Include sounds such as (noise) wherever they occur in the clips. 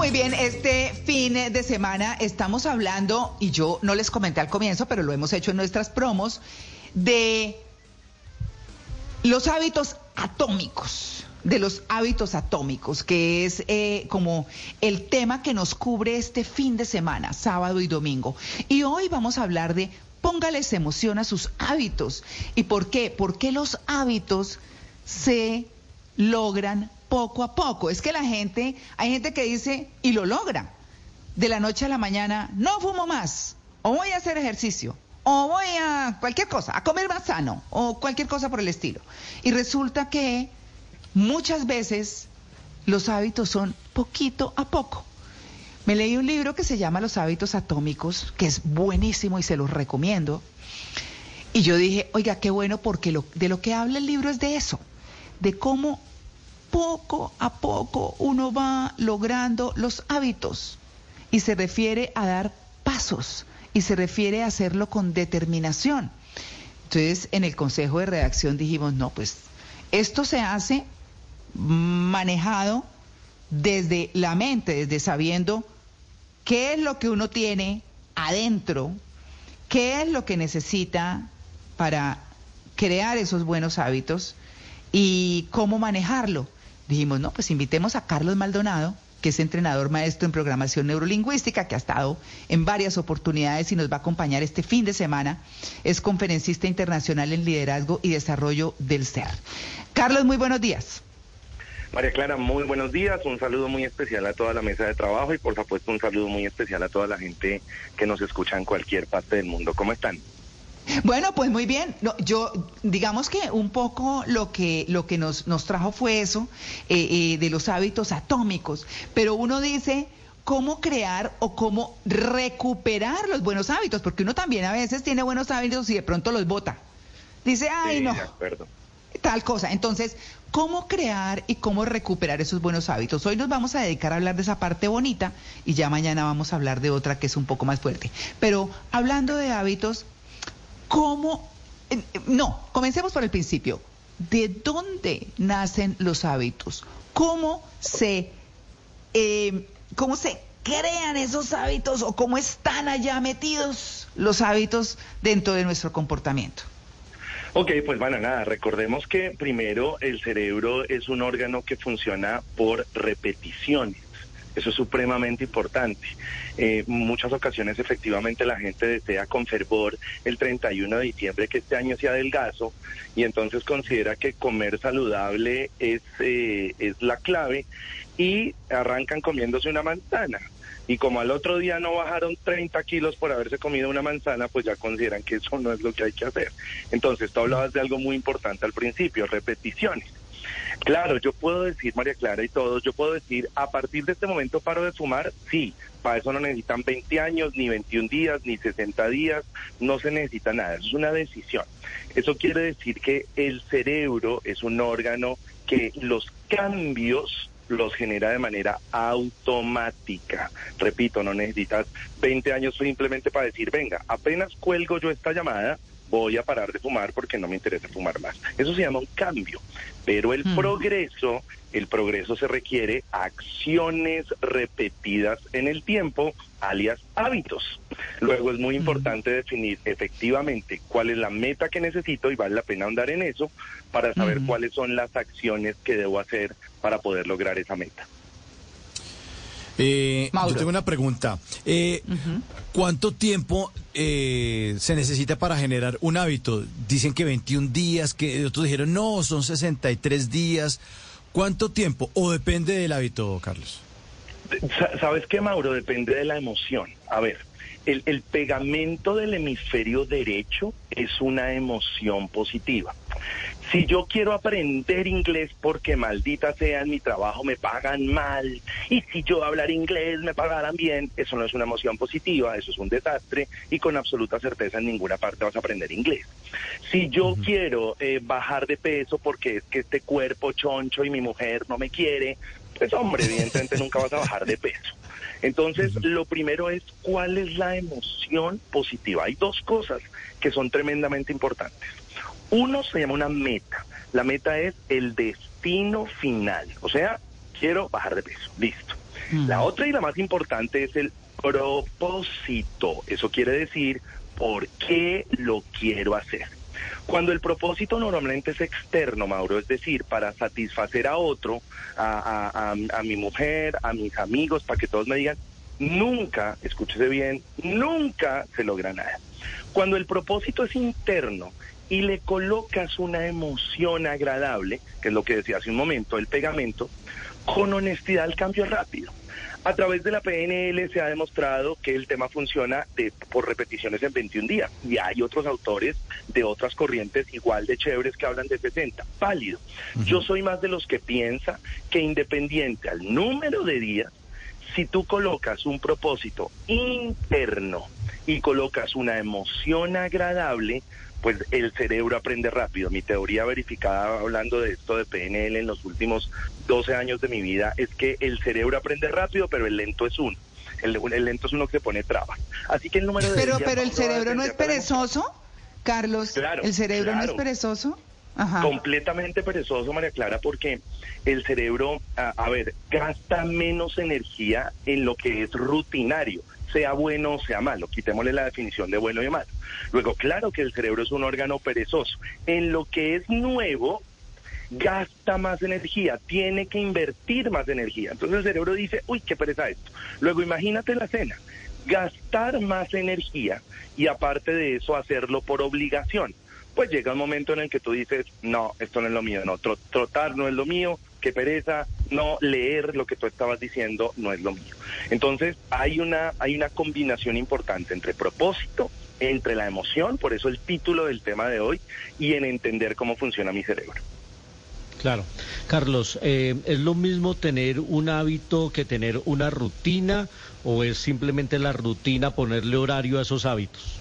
Muy bien, este fin de semana estamos hablando, y yo no les comenté al comienzo, pero lo hemos hecho en nuestras promos, de los hábitos atómicos, de los hábitos atómicos, que es eh, como el tema que nos cubre este fin de semana, sábado y domingo. Y hoy vamos a hablar de póngales emoción a sus hábitos. ¿Y por qué? Porque los hábitos se logran poco a poco. Es que la gente, hay gente que dice y lo logra. De la noche a la mañana, no fumo más, o voy a hacer ejercicio, o voy a cualquier cosa, a comer más sano, o cualquier cosa por el estilo. Y resulta que muchas veces los hábitos son poquito a poco. Me leí un libro que se llama Los hábitos atómicos, que es buenísimo y se los recomiendo. Y yo dije, oiga, qué bueno porque de lo que habla el libro es de eso, de cómo poco a poco uno va logrando los hábitos y se refiere a dar pasos y se refiere a hacerlo con determinación. Entonces, en el consejo de redacción dijimos, no, pues esto se hace manejado desde la mente, desde sabiendo qué es lo que uno tiene adentro, qué es lo que necesita para crear esos buenos hábitos y cómo manejarlo. Dijimos, no, pues invitemos a Carlos Maldonado, que es entrenador maestro en programación neurolingüística, que ha estado en varias oportunidades y nos va a acompañar este fin de semana. Es conferencista internacional en liderazgo y desarrollo del SER. Carlos, muy buenos días. María Clara, muy buenos días. Un saludo muy especial a toda la mesa de trabajo y por supuesto un saludo muy especial a toda la gente que nos escucha en cualquier parte del mundo. ¿Cómo están? Bueno, pues muy bien. No, yo, digamos que un poco lo que, lo que nos, nos trajo fue eso, eh, eh, de los hábitos atómicos. Pero uno dice, ¿cómo crear o cómo recuperar los buenos hábitos? Porque uno también a veces tiene buenos hábitos y de pronto los bota. Dice, ay, Sí, no, de acuerdo. tal cosa. Entonces, ¿cómo crear y cómo recuperar esos buenos hábitos? Hoy nos vamos a dedicar a hablar de esa parte bonita y ya mañana vamos a hablar de otra que es un poco más fuerte. Pero hablando de hábitos, ¿cómo? eh, eh, No, comencemos por el principio. ¿De dónde nacen los hábitos? ¿Cómo se, eh, cómo se crean esos hábitos o cómo están allá metidos los hábitos dentro de nuestro comportamiento? Ok, pues bueno, nada, recordemos que primero el cerebro es un órgano que funciona por repeticiones. Eso es supremamente importante. Eh, muchas ocasiones efectivamente la gente desea con fervor el 31 de diciembre que este año sea adelgazo y entonces considera que comer saludable es, eh, es la clave y arrancan comiéndose una manzana. Y como al otro día no bajaron 30 kilos por haberse comido una manzana, pues ya consideran que eso no es lo que hay que hacer. Entonces, tú hablabas de algo muy importante al principio, repeticiones. Claro, yo puedo decir, María Clara y todos, yo puedo decir, a partir de este momento paro de fumar, sí, para eso no necesitan 20 años, ni 21 días, ni 60 días, no se necesita nada, es una decisión. Eso quiere decir que el cerebro es un órgano que los cambios los genera de manera automática. Repito, no necesitas 20 años simplemente para decir, venga, apenas cuelgo yo esta llamada, voy a parar de fumar porque no me interesa fumar más. Eso se llama un cambio. Pero el Mm. progreso, el progreso se requiere acciones repetidas en el tiempo, alias hábitos. Luego es muy importante definir efectivamente cuál es la meta que necesito y vale la pena andar en eso para saber Ujú. cuáles son las acciones que debo hacer para poder lograr esa meta. Eh, Mauro. yo tengo una pregunta. Eh, ¿Cuánto tiempo eh, se necesita para generar un hábito? Dicen que 21 días, que otros dijeron no, son 63 días. ¿Cuánto tiempo? ¿O depende del hábito, Carlos? Sa- ¿Sabes qué, Mauro? Depende de la emoción. A ver, El, el pegamento del hemisferio derecho es una emoción positiva. Si yo quiero aprender inglés porque maldita sea en mi trabajo me pagan mal y si yo hablar inglés me pagaran bien, eso no es una emoción positiva, eso es un desastre y con absoluta certeza en ninguna parte vas a aprender inglés. Si yo quiero eh, bajar de peso porque es que este cuerpo choncho y mi mujer no me quiere, pues hombre, evidentemente nunca vas a bajar de peso. Entonces, lo primero es cuál es la emoción positiva. Hay dos cosas que son tremendamente importantes. Uno se llama una meta. La meta es el destino final. O sea, quiero bajar de peso. Listo. La otra y la más importante es el propósito. Eso quiere decir por qué lo quiero hacer. Cuando el propósito normalmente es externo, Mauro, es decir, para satisfacer a otro, a, mi mujer, a mis amigos, para que todos me digan, nunca, escúchese bien, nunca se logra nada. Cuando el propósito es interno y le colocas una emoción agradable, que es lo que decía hace un momento, el pegamento, con honestidad el cambio es rápido. A través de la PNL se ha demostrado que el tema funciona de- por repeticiones en 21 días y hay otros autores de otras corrientes igual de chéveres que hablan de 60. Válido. Yo soy más de los que piensa que independiente al número de días, si tú colocas un propósito interno y colocas una emoción agradable, pues el cerebro aprende rápido. Mi teoría verificada hablando de esto de PNL en los últimos 12 años de mi vida es que el cerebro aprende rápido, pero el lento es uno. El, el lento es uno que se pone trabas. Así que el número de Pero, pero el cerebro no es perezoso, Carlos. Claro, el cerebro no es perezoso. Ajá. completamente perezoso, María Clara, porque el cerebro, a, a ver, gasta menos energía en lo que es rutinario, sea bueno o sea malo. Quitémosle la definición de bueno y malo. Luego, claro que el cerebro es un órgano perezoso. En lo que es nuevo, gasta más energía, tiene que invertir más energía. Entonces el cerebro dice, uy, qué pereza esto. Luego imagínate la cena, gastar más energía y aparte de eso hacerlo por obligación. Pues llega un momento en el que tú dices, no, esto no es lo mío, no, tro- trotar no es lo mío, qué pereza, no leer lo que tú estabas diciendo no es lo mío. Entonces hay una, hay una combinación importante entre propósito, entre la emoción, por eso el título del tema de hoy, y en entender cómo funciona mi cerebro. Claro. Carlos, eh, ¿es lo mismo tener un hábito que tener una rutina o es simplemente la rutina ponerle horario a esos hábitos?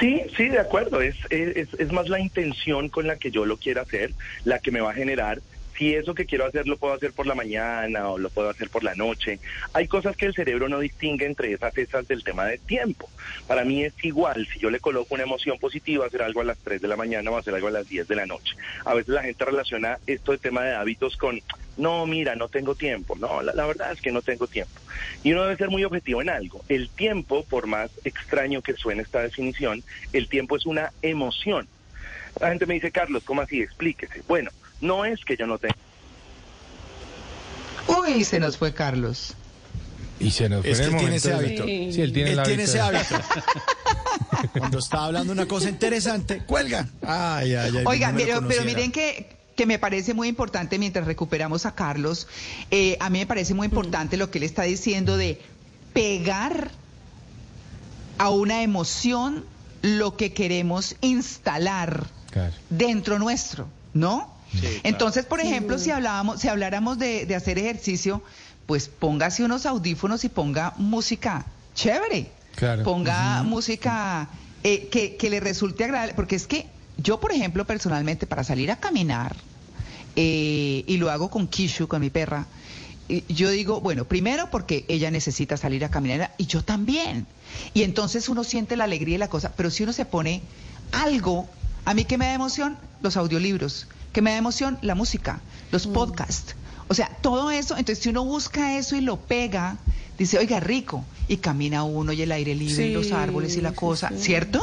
Sí, sí, de acuerdo. Es, es, es más la intención con la que yo lo quiero hacer, la que me va a generar. Si eso que quiero hacer lo puedo hacer por la mañana o lo puedo hacer por la noche. Hay cosas que el cerebro no distingue entre esas, esas del tema de tiempo. Para mí es igual, si yo le coloco una emoción positiva, hacer algo a las 3 de la mañana o hacer algo a las 10 de la noche. A veces la gente relaciona esto de tema de hábitos con, no, mira, no tengo tiempo. No, la, la verdad es que no tengo tiempo. Y uno debe ser muy objetivo en algo. El tiempo, por más extraño que suene esta definición, el tiempo es una emoción. La gente me dice, Carlos, ¿cómo así? Explíquese. Bueno, no es que yo no tenga. Uy, se nos fue Carlos. Y se nos fue Es que él tiene ese hábito. Sí, él tiene, Él el tiene ese hábito. (laughs) Cuando está hablando una cosa interesante, cuelga. Ay, ay, ay. Oigan, no me lo pero, miren que, que me parece muy importante mientras recuperamos a Carlos, eh, a mí me parece muy importante lo que él está diciendo de pegar a una emoción lo que queremos instalar Claro. dentro nuestro, ¿no? Entonces, por ejemplo, si hablábamos, si habláramos de, de hacer ejercicio, pues póngase unos audífonos y ponga música chévere. Claro. Ponga música eh, que, que le resulte agradable, porque es que yo, por ejemplo, personalmente, para salir a caminar, eh, y lo hago con Kishu, con mi perra, y yo digo, bueno, primero porque ella necesita salir a caminar y yo también. Y entonces uno siente la alegría y la cosa, pero si uno se pone algo, a mí que me da emoción, los audiolibros, que me da emoción, la música, los podcasts. O sea, todo eso, entonces si uno busca eso y lo pega, dice, oiga, rico, y camina uno y el aire libre y los árboles y la cosa, sí. ¿cierto?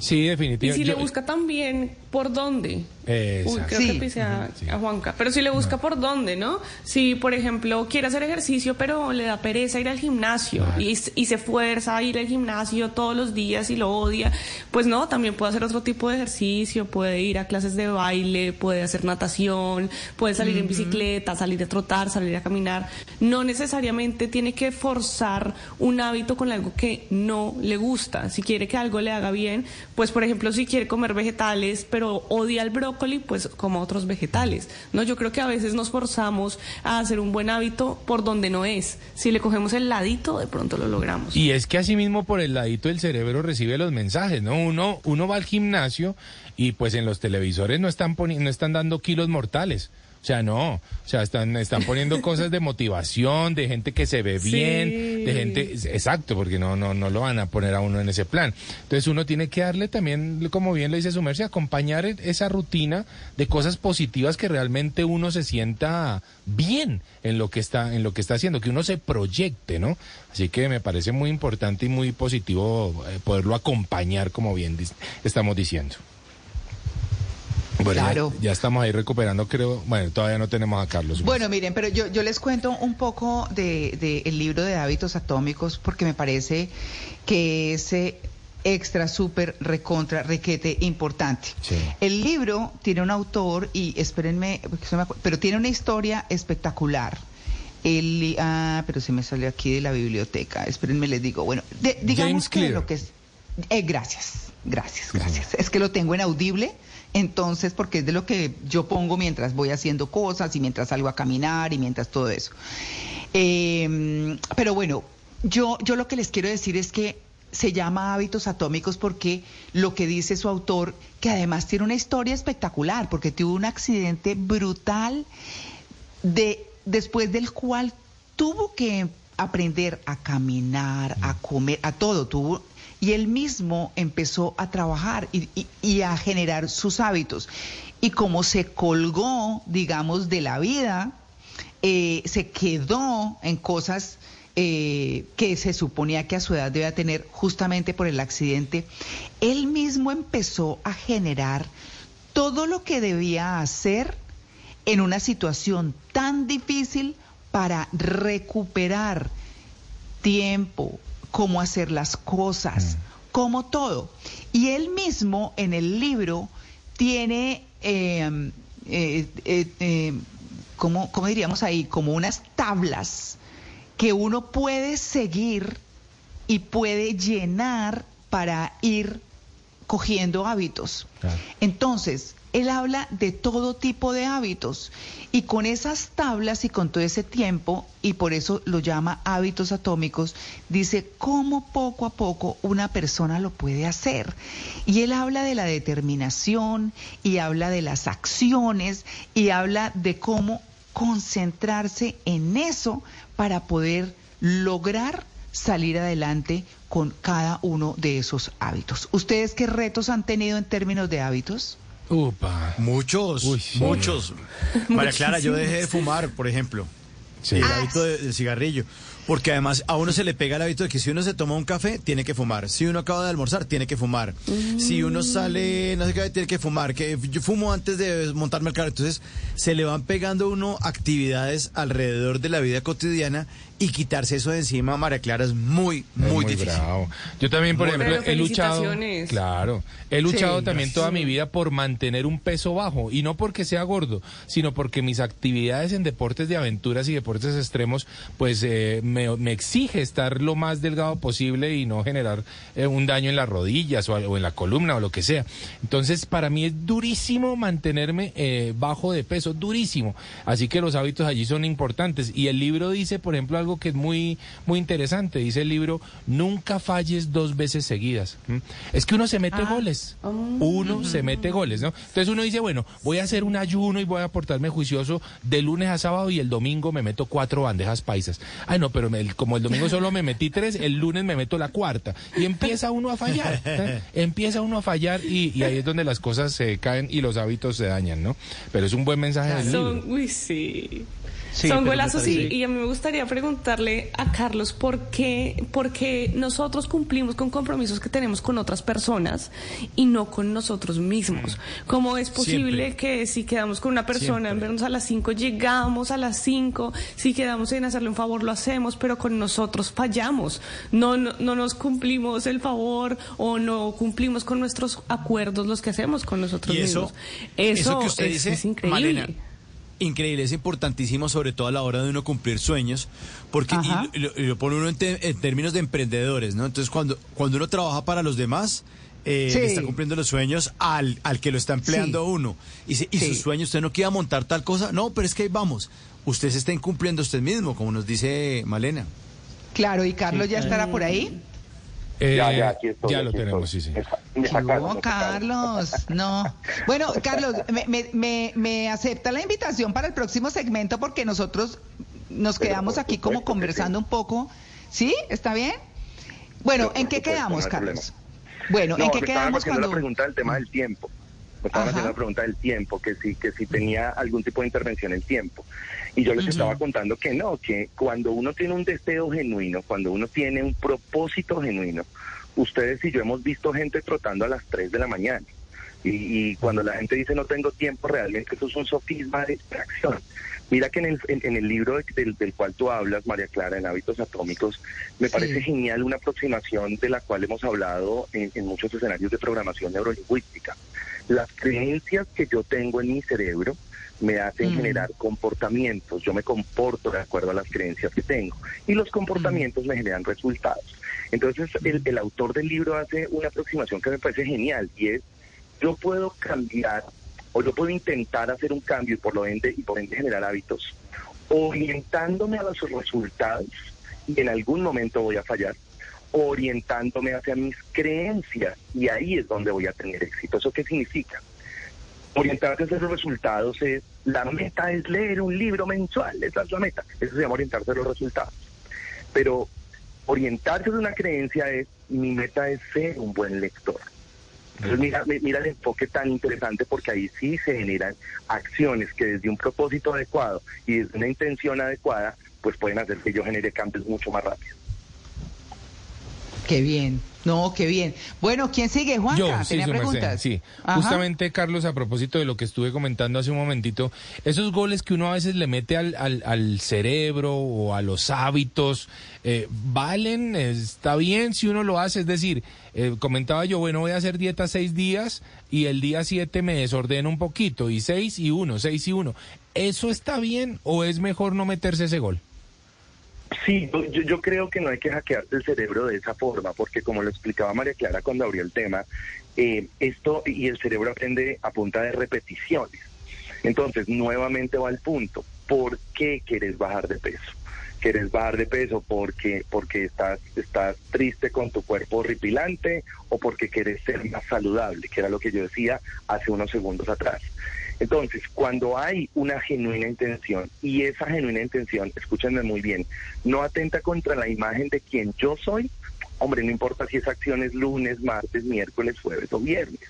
Sí, Y definitivamente. si le Yo- busca también por dónde. Uy, creo Sí. que pise a, a Juanca. Pero si le busca por dónde, ¿no? Si, por ejemplo, quiere hacer ejercicio, pero le da pereza ir al gimnasio y, s- y se fuerza a ir al gimnasio todos los días y lo odia, pues no, también puede hacer otro tipo de ejercicio, puede ir a clases de baile, puede hacer natación, puede salir en bicicleta, salir a trotar, salir a caminar. No necesariamente tiene que forzar un hábito con algo que no le gusta. Si quiere que algo le haga bien, pues por ejemplo, si quiere comer vegetales, pero odia el brócoli, pues como otros vegetales. No, yo creo que a veces nos forzamos a hacer un buen hábito por donde no es. Si le cogemos el ladito, de pronto lo logramos. Y es que así mismo por el ladito el cerebro recibe los mensajes, ¿no? Uno, uno va al gimnasio y pues en los televisores no están poni- no están dando kilos mortales. O sea, no, o sea, están, están poniendo (laughs) cosas de motivación, de gente que se ve Sí. bien, de gente, exacto, porque no, no, no lo van a poner a uno en ese plan. Entonces uno tiene que darle también, como bien lo dice su merced, acompañar e- esa rutina de cosas positivas que realmente uno se sienta bien en lo que está, en lo que está haciendo, que uno se proyecte, ¿no? Así que me parece muy importante y muy positivo eh, poderlo acompañar, como bien estamos diciendo. Bueno, ya- Claro. ya, estamos ahí recuperando, creo. Bueno, todavía no tenemos a Carlos. Bueno, miren, pero yo, yo les cuento un poco del de, el libro de hábitos atómicos porque me parece que es extra, súper, recontra, requete importante. Sí. El libro tiene un autor y espérenme, pero tiene una historia espectacular. El, ah, pero se me salió aquí de la biblioteca. Espérenme, les digo. Bueno, de- digamos James que Clear. lo que es. eh, gracias, gracias, gracias. Es que lo tengo en audible, entonces, porque es de lo que yo pongo mientras voy haciendo cosas y mientras salgo a caminar y mientras todo eso. Eh, pero bueno, yo, yo lo que les quiero decir es que se llama hábitos atómicos porque lo que dice su autor, que además tiene una historia espectacular, porque tuvo un accidente brutal de, después del cual tuvo que aprender a caminar, a comer, a todo, tuvo, y él mismo empezó a trabajar y, a generar sus hábitos. Y como se colgó, digamos, de la vida, eh, se quedó en cosas eh, que se suponía que a su edad debía tener justamente por el accidente, él mismo empezó a generar todo lo que debía hacer en una situación tan difícil para recuperar tiempo, cómo hacer las cosas, como todo. Y él mismo en el libro tiene, eh, eh, eh, eh, ¿cómo, cómo diríamos ahí? Como unas tablas que uno puede seguir y puede llenar para ir cogiendo hábitos. Claro. Entonces, él habla de todo tipo de hábitos y con esas tablas y con todo ese tiempo, y por eso lo llama hábitos atómicos, dice cómo poco a poco una persona lo puede hacer. Y él habla de la determinación y habla de las acciones y habla de cómo concentrarse en eso para poder lograr salir adelante con cada uno de esos hábitos. ¿Ustedes qué retos han tenido en términos de hábitos? Upa. Muchos, Uy, sí. muchos. (laughs) María Clara, yo dejé de fumar, por ejemplo. Sí. El hábito de- del cigarrillo. Porque además a uno se le pega el hábito de que si uno se toma un café, tiene que fumar. Si uno acaba de almorzar, tiene que fumar. Si uno sale, no sé qué, tiene que fumar. Que yo fumo antes de montarme al carro. Entonces se le van pegando a uno actividades alrededor de la vida cotidiana y quitarse eso de encima, María Clara, es muy, muy, difícil. bravo. Yo también, por Muy ejemplo, he luchado. Claro. He luchado Sí, también toda mi vida por mantener un peso bajo. Y no porque sea gordo, sino porque mis actividades en deportes de aventuras y deportes extremos, pues eh, me, me exige estar lo más delgado posible y no generar eh, un daño en las rodillas o, o en la columna o lo que sea. Entonces, para mí es durísimo mantenerme eh, bajo de peso, durísimo. Así que los hábitos allí son importantes. Y el libro dice, por ejemplo, algo que es muy, muy interesante. Dice el libro, nunca falles dos veces seguidas. Es que uno se mete goles. Uno se mete goles, ¿no? Entonces uno dice, bueno, voy a hacer un ayuno y voy a portarme juicioso de lunes a sábado y el domingo me meto cuatro bandejas paisas. Ay, no, pero me- como el domingo solo me metí tres, el lunes me meto la cuarta. Y empieza uno a fallar. ¿eh? Empieza uno a fallar y, y ahí es donde las cosas se caen y los hábitos se dañan, ¿no? Pero es un buen mensaje del libro. Son, uy, sí. Sí, Son golazos me y, a mí me gustaría preguntarle a Carlos por qué, porque nosotros cumplimos con compromisos que tenemos con otras personas y no con nosotros mismos. ¿Cómo es posible Siempre. que si quedamos con una persona en Siempre. vernos a las 5 llegamos a las 5, si quedamos en hacerle un favor lo hacemos, pero con nosotros fallamos? No, no, no nos cumplimos el favor o no cumplimos con nuestros acuerdos los que hacemos con nosotros Y eso, mismos. Eso, que usted es, dice, es increíble. Malena, increíble, es importantísimo, sobre todo a la hora de uno cumplir sueños, porque y lo, y lo pone uno en, te- en términos de emprendedores, ¿no? Entonces, cuando, cuando uno trabaja para los demás, eh, Sí. le está cumpliendo los sueños al, al que lo está empleando Sí. uno. Y, se- y Sí. sus sueños, usted no quiere montar tal cosa, no, pero es que ahí vamos. Usted se está incumpliendo usted mismo, como nos dice Malena. Claro, y Carlos ya estará por ahí. Eh, ya, ya, aquí estoy. ya lo aquí tenemos, sí, estoy. sí. Esa- me ¿Qué sacaron, hubo, me sacaron. Carlos? No. Bueno, Carlos, me, me, me, me acepta la invitación para el próximo segmento porque nosotros nos quedamos aquí como conversando sí. un poco. ¿Sí? ¿Está bien? Bueno, Pero ¿en qué supuesto, quedamos, no Carlos? problema. Bueno, No, ¿en qué quedamos cuando...? la pregunta del tema del tiempo. Me estaban Ajá. haciendo la pregunta del tiempo, que si, que si tenía algún tipo de intervención en tiempo. Y yo les estaba contando que no, que cuando uno tiene un deseo genuino, cuando uno tiene un propósito genuino, ustedes y yo hemos visto gente trotando a las 3 de la mañana. Y, y cuando la gente dice no tengo tiempo, realmente eso es un sofisma de distracción. Mira que en el, en, en el libro de- del, del cual tú hablas, María Clara, en Hábitos Atómicos, me Sí. parece genial una aproximación de la cual hemos hablado en, en muchos escenarios de programación neurolingüística. Las creencias que yo tengo en mi cerebro me hacen Mm. generar comportamientos. Yo me comporto de acuerdo a las creencias que tengo. Y los comportamientos me generan resultados. Entonces, el, el autor del libro hace una aproximación que me parece genial y es, yo puedo cambiar o yo puedo intentar hacer un cambio y por lo ende, y por ende generar hábitos, orientándome a los resultados y en algún momento voy a fallar, orientándome hacia mis creencias y ahí es donde voy a tener éxito. ¿Eso qué significa? Orientarse hacia los resultados es, la meta es leer un libro mensual, esa es la meta, eso se llama orientarse a los resultados. Pero orientarse de una creencia es, mi meta es ser un buen lector. Entonces mira, mi- mira el enfoque tan interesante porque ahí sí se generan acciones que desde un propósito adecuado y desde una intención adecuada, pues pueden hacer que yo genere cambios mucho más rápido. Qué bien. No, qué bien. Bueno, ¿quién sigue, Juanca? Yo, sí, ¿Tenía su merced, preguntas? sí. Ajá. Justamente, Carlos, a propósito de lo que estuve comentando hace un momentito, esos goles que uno a veces le mete al, al, al cerebro o a los hábitos, eh, ¿valen? ¿Está bien si uno lo hace? Es decir, eh, comentaba yo, bueno, voy a hacer dieta seis días y el día siete me desordeno un poquito, y seis y uno, seis y uno. ¿Eso está bien o es mejor no meterse ese gol? Sí, yo, yo- creo que no hay que hackearse el cerebro de esa forma, porque como lo explicaba María Clara cuando abrió el tema, eh, esto y el cerebro aprende a punta de repeticiones. Entonces, nuevamente va al punto, ¿por qué quieres bajar de peso? ¿Quieres bajar de peso porque, porque estás, estás triste con tu cuerpo horripilante o porque quieres ser más saludable, que era lo que yo decía hace unos segundos atrás? Entonces, cuando hay una genuina intención y esa genuina intención, escúchenme muy bien, no atenta contra la imagen de quien yo soy, hombre, no importa si esa acción es lunes, martes, miércoles, jueves o viernes,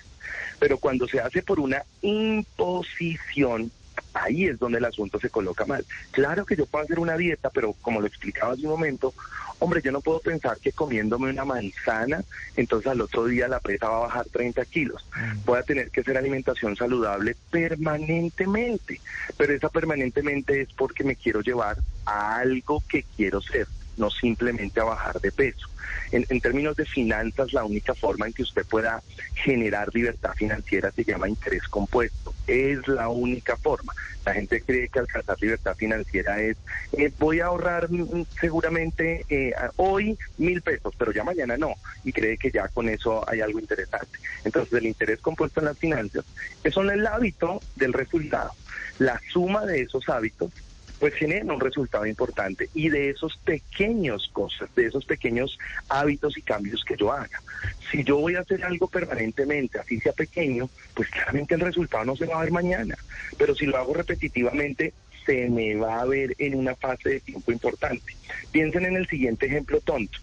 pero cuando se hace por una imposición, ahí es donde el asunto se coloca mal. Claro que yo puedo hacer una dieta, pero como lo explicaba hace un momento, hombre, yo no puedo pensar que comiéndome una manzana, entonces al otro día la presa va a bajar 30 kilos. Voy a tener que hacer alimentación saludable permanentemente, pero esa permanentemente es porque me quiero llevar a algo que quiero ser no simplemente a bajar de peso. En, términos de finanzas, la única forma en que usted pueda generar libertad financiera se llama interés compuesto. Es la única forma. La gente cree que alcanzar libertad financiera es, eh, voy a ahorrar mm, seguramente eh, hoy mil pesos, pero ya mañana no. Y cree que ya con eso hay algo interesante. Entonces, el interés compuesto en las finanzas es el hábito del resultado. La suma de esos hábitos pues genera un resultado importante y de esos pequeños cosas, de esos pequeños hábitos y cambios que yo haga. Si yo voy a hacer algo permanentemente, así sea pequeño, pues claramente el resultado no se va a ver mañana, pero si lo hago repetitivamente, se me va a ver en una fase de tiempo importante. Piensen en el siguiente ejemplo tonto.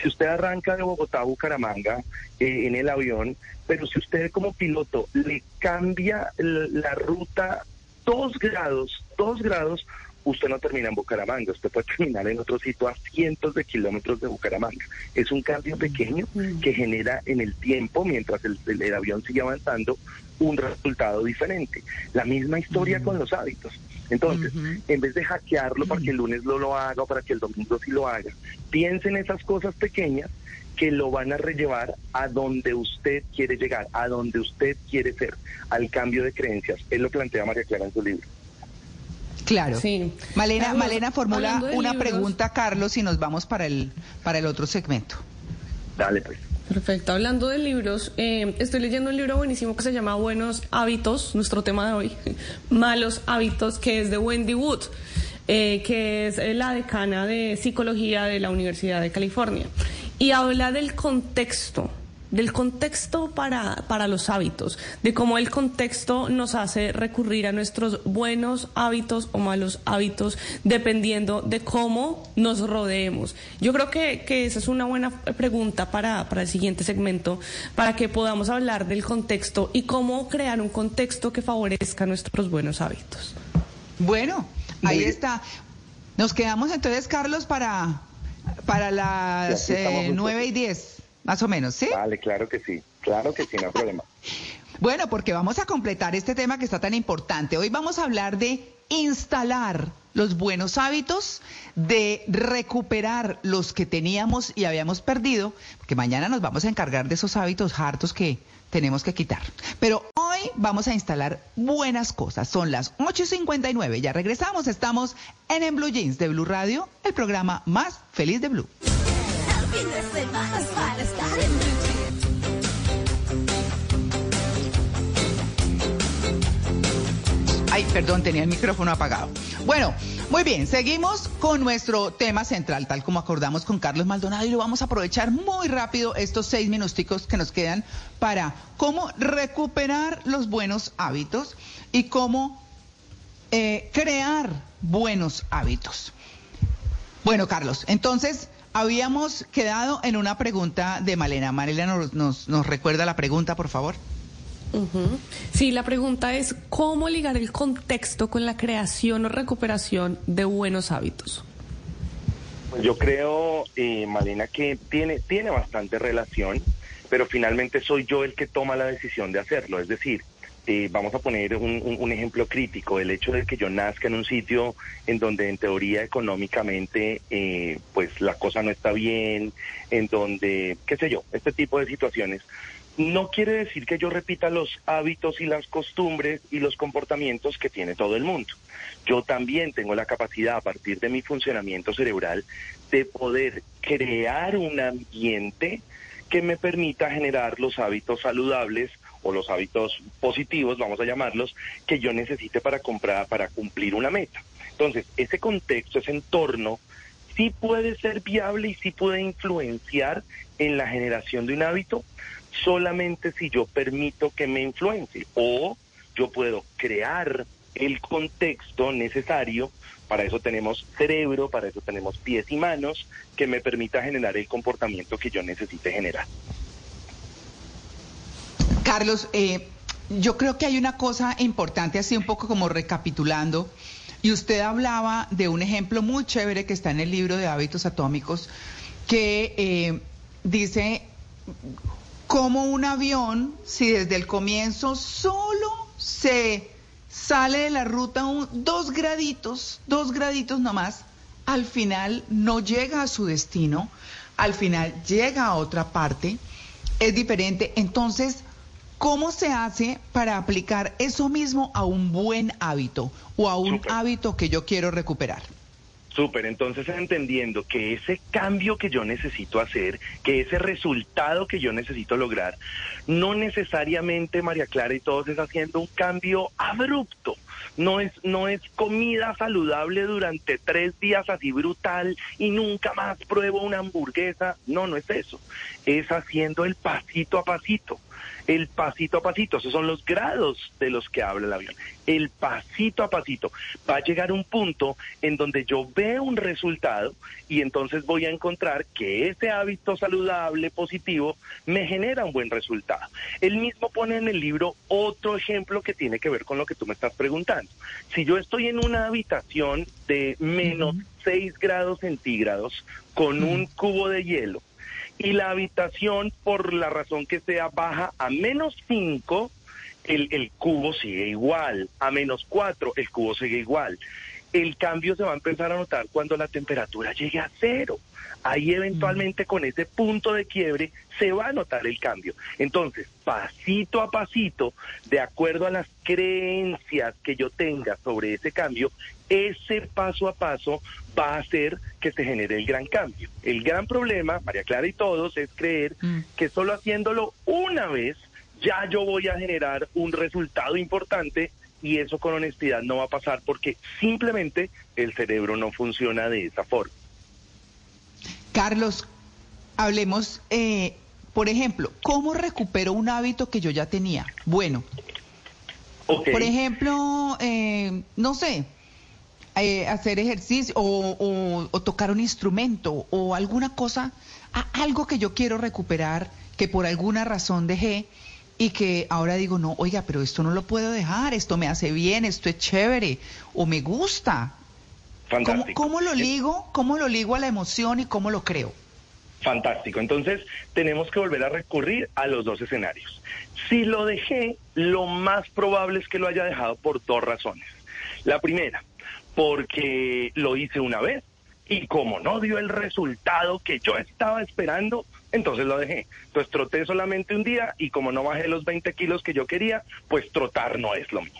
Si usted arranca de Bogotá a Bucaramanga eh, en el avión, pero si usted como piloto le cambia la, la ruta dos grados, dos grados, usted no termina en Bucaramanga, usted puede (laughs) terminar en otro sitio a cientos de kilómetros de Bucaramanga. Es un cambio pequeño que genera en el tiempo, mientras el, el- el avión sigue avanzando, un resultado diferente. La misma historia con los hábitos. Entonces, en vez de hackearlo para que el lunes no lo haga o para que el domingo sí lo haga, piense en esas cosas pequeñas que lo van a rellevar a donde usted quiere llegar, a donde usted quiere ser, al cambio de creencias. Él lo plantea María Clara en su libro. Claro. Sí. Malena, Carlos, Malena formula una libros- pregunta a Carlos y nos vamos para el, para el otro segmento. Dale, pues. Perfecto. Hablando de libros, eh, estoy leyendo un libro buenísimo que se llama Buenos Hábitos, nuestro tema de hoy, (laughs) Malos Hábitos, que es de Wendy Wood, eh, que es eh, la decana de psicología de la Universidad de California. Y habla del contexto del contexto para, para los hábitos, de cómo el contexto nos hace recurrir a nuestros buenos hábitos o malos hábitos, dependiendo de cómo nos rodeemos. Yo creo que, que esa es una buena pregunta para, para el siguiente segmento, para que podamos hablar del contexto y cómo crear un contexto que favorezca nuestros buenos hábitos. Bueno, ahí está. Nos quedamos entonces, Carlos, para, para las eh, un 9 y poco. 10, más o menos, ¿sí? Vale, claro que sí, claro que sí, no hay problema. (laughs) Bueno, porque vamos a completar este tema que está tan importante. Hoy vamos a hablar de instalar los buenos hábitos, de recuperar los que teníamos y habíamos perdido, porque mañana nos vamos a encargar de esos hábitos hartos que tenemos que quitar. Pero hoy vamos a instalar buenas cosas. Son las 8.59. Ya regresamos. Estamos en En Blue Jeans de Blue Radio, el programa más feliz de Blue. Ay, perdón, tenía el micrófono apagado. Bueno, muy bien, seguimos con nuestro tema central, tal como acordamos con Carlos Maldonado, y lo vamos a aprovechar muy rápido estos seis minuticos que nos quedan para cómo recuperar los buenos hábitos y cómo eh, crear buenos hábitos. Bueno, Carlos, entonces habíamos quedado en una pregunta de Malena. Malena nos, nos, nos recuerda la pregunta, por favor. Sí, la pregunta es cómo ligar el contexto con la creación o recuperación de buenos hábitos. Pues Yo creo, eh, Malena, que tiene, tiene bastante relación, pero finalmente soy yo el que toma la decisión de hacerlo. Es decir, eh, vamos a poner un, ejemplo crítico, el hecho de que yo nazca en un sitio en donde en teoría económicamente eh, pues la cosa no está bien, en donde, qué sé yo, este tipo de situaciones. No quiere decir que yo repita los hábitos y las costumbres y los comportamientos que tiene todo el mundo. Yo también tengo la capacidad, a partir de mi funcionamiento cerebral, de poder crear un ambiente que me permita generar los hábitos saludables o los hábitos positivos, vamos a llamarlos, que yo necesite para comprar, para cumplir una meta. Entonces, ese contexto, ese entorno, sí puede ser viable y sí puede influenciar en la generación de un hábito, solamente si yo permito que me influencie o yo puedo crear el contexto necesario, para eso tenemos cerebro, para eso tenemos pies y manos, que me permita generar el comportamiento que yo necesite generar. Carlos, eh, yo creo que hay una cosa importante, así un poco como recapitulando, y usted hablaba de un ejemplo muy chévere que está en el libro de hábitos atómicos, que eh, dice cómo un avión, si desde el comienzo solo se sale de la ruta un- dos graditos, dos graditos nomás, al final no llega a su destino, al final llega a otra parte, es diferente. Entonces, ¿cómo se hace para aplicar eso mismo a un buen hábito o a un Súper. hábito que yo quiero recuperar? Súper, entonces entendiendo que ese cambio que yo necesito hacer, que ese resultado que yo necesito lograr, no necesariamente, María Clara y todos, es haciendo un cambio abrupto. No es, no es comida saludable durante tres días así brutal y nunca más pruebo una hamburguesa. No, no es eso. Es haciendo el pasito a pasito. El pasito a pasito, esos son los grados de los que habla el avión. El pasito a pasito. Va a llegar un punto en donde yo veo un resultado y entonces voy a encontrar que ese hábito saludable, positivo, me genera un buen resultado. Él mismo pone en el libro otro ejemplo que tiene que ver con lo que tú me estás preguntando. Si yo estoy en una habitación de menos 6 grados centígrados con un cubo de hielo y la habitación, por la razón que sea, baja a menos 5, el, el cubo sigue igual. A menos 4, el cubo sigue igual. El cambio se va a empezar a notar cuando la temperatura llegue a cero. Ahí eventualmente con ese punto de quiebre se va a notar el cambio. Entonces, pasito a pasito, de acuerdo a las creencias que yo tenga sobre ese cambio, ese paso a paso va a hacer que se genere el gran cambio. El gran problema, María Clara y todos, es creer que solo haciéndolo una vez ya yo voy a generar un resultado importante y eso con honestidad no va a pasar porque simplemente el cerebro no funciona de esa forma. Carlos, hablemos, eh, por ejemplo, ¿cómo recupero un hábito que yo ya tenía? Bueno, por ejemplo, eh, no sé, eh, hacer ejercicio o, o- o tocar un instrumento o alguna cosa, a- algo que yo quiero recuperar, que por alguna razón dejé y que ahora digo, no, oiga, pero esto no lo puedo dejar, esto me hace bien, esto es chévere o me gusta. ¿Cómo, Fantástico. cómo lo ligo? ¿Cómo lo ligo a la emoción y cómo lo creo? Fantástico. Entonces, tenemos que volver a recurrir a los dos escenarios. Si lo dejé, lo más probable es que lo haya dejado por dos razones. La primera, porque lo hice una vez y como no dio el resultado que yo estaba esperando, entonces lo dejé. Entonces troté solamente un día y como no bajé los 20 kilos que yo quería, pues trotar no es lo mío.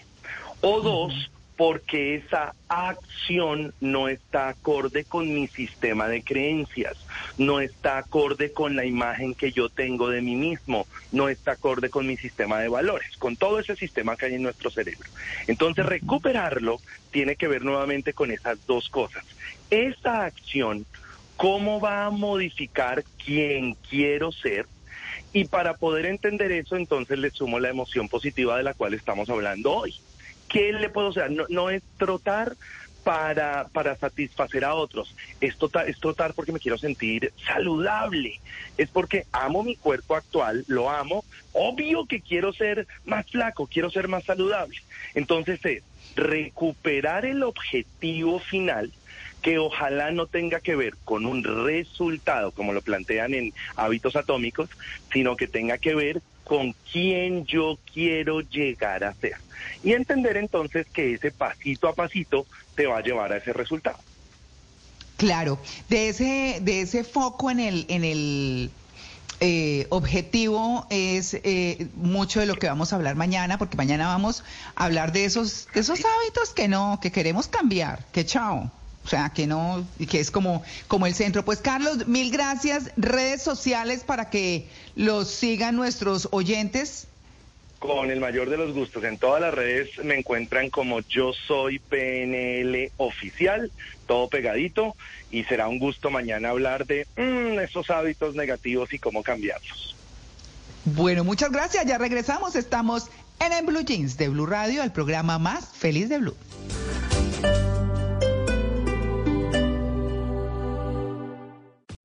O dos, porque esa acción no está acorde con mi sistema de creencias, no está acorde con la imagen que yo tengo de mí mismo, no está acorde con mi sistema de valores, con todo ese sistema que hay en nuestro cerebro. Entonces, recuperarlo tiene que ver nuevamente con esas dos cosas. Esa acción, ¿cómo va a modificar quién quiero ser? Y para poder entender eso, entonces le sumo la emoción positiva de la cual estamos hablando hoy. ¿Qué le puedo hacer? No, no es trotar para, para satisfacer a otros, es, tota- es trotar porque me quiero sentir saludable, es porque amo mi cuerpo actual, lo amo, obvio que quiero ser más flaco, quiero ser más saludable. Entonces es recuperar el objetivo final que ojalá no tenga que ver con un resultado, como lo plantean en hábitos atómicos, sino que tenga que ver con quién yo quiero llegar a ser. Y entender entonces que ese pasito a pasito te va a llevar a ese resultado. Claro, de ese, de ese foco en el, en el eh, objetivo es eh, mucho de lo que vamos a hablar mañana, porque mañana vamos a hablar de esos, de esos hábitos que no, que queremos cambiar, que chao. O sea, que no, y que es como, como el centro. Pues Carlos, mil gracias. Redes sociales para que los sigan nuestros oyentes. Con el mayor de los gustos. En todas las redes me encuentran como yo soy PNL oficial, todo pegadito, y será un gusto mañana hablar de mm, esos hábitos negativos y cómo cambiarlos. Bueno, muchas gracias. Ya regresamos. Estamos en el Blue Jeans de Blue Radio, el programa más feliz de Blue.